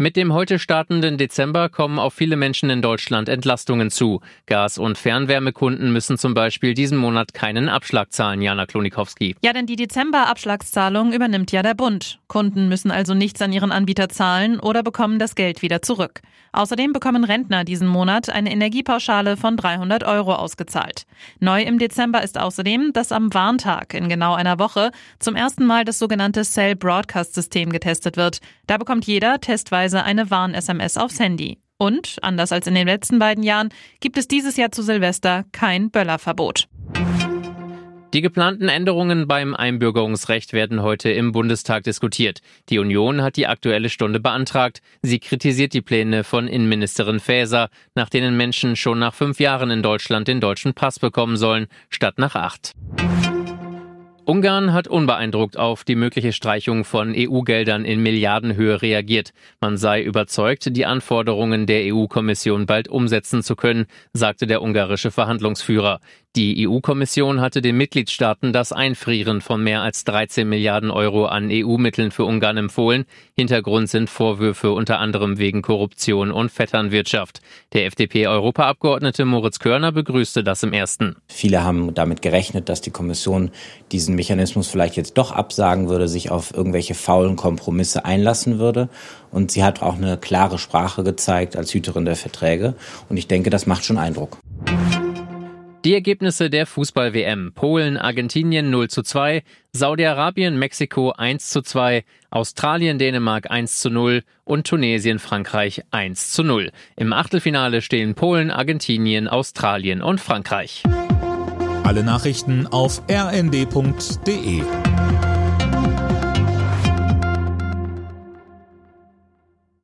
Mit dem heute startenden Dezember kommen auf viele Menschen in Deutschland Entlastungen zu. Gas- und Fernwärmekunden müssen zum Beispiel diesen Monat keinen Abschlag zahlen, Jana Klonikowski. Ja, denn die Dezember-Abschlagszahlung übernimmt ja der Bund. Kunden müssen also nichts an ihren Anbieter zahlen oder bekommen das Geld wieder zurück. Außerdem bekommen Rentner diesen Monat eine Energiepauschale von 300 Euro ausgezahlt. Neu im Dezember ist außerdem, dass am Warntag in genau einer Woche zum ersten Mal das sogenannte Cell Broadcast System getestet wird. Da bekommt jeder testweise beispielsweise eine Warn-SMS aufs Handy. Und, anders als in den letzten beiden Jahren, gibt es dieses Jahr zu Silvester kein Böllerverbot. Die geplanten Änderungen beim Einbürgerungsrecht werden heute im Bundestag diskutiert. Die Union hat die aktuelle Stunde beantragt. Sie kritisiert die Pläne von Innenministerin Faeser, nach denen Menschen schon nach fünf Jahren in Deutschland den deutschen Pass bekommen sollen, statt nach acht. Ungarn hat unbeeindruckt auf die mögliche Streichung von EU-Geldern in Milliardenhöhe reagiert. Man sei überzeugt, die Anforderungen der EU-Kommission bald umsetzen zu können, sagte der ungarische Verhandlungsführer. Die EU-Kommission hatte den Mitgliedstaaten das Einfrieren von mehr als 13 Milliarden Euro an EU-Mitteln für Ungarn empfohlen. Hintergrund sind Vorwürfe unter anderem wegen Korruption und Vetternwirtschaft. Der FDP-Europaabgeordnete Moritz Körner begrüßte das im ersten. Viele haben damit gerechnet, dass die Kommission diesen Mechanismus vielleicht jetzt doch absagen würde, sich auf irgendwelche faulen Kompromisse einlassen würde. Und sie hat auch eine klare Sprache gezeigt als Hüterin der Verträge. Und ich denke, das macht schon Eindruck. Die Ergebnisse der Fußball-WM. Polen, Argentinien 0 zu 2, Saudi-Arabien, Mexiko 1 zu 2, Australien, Dänemark 1 zu 0 und Tunesien, Frankreich 1 zu 0. Im Achtelfinale stehen Polen, Argentinien, Australien und Frankreich. Alle Nachrichten auf rnd.de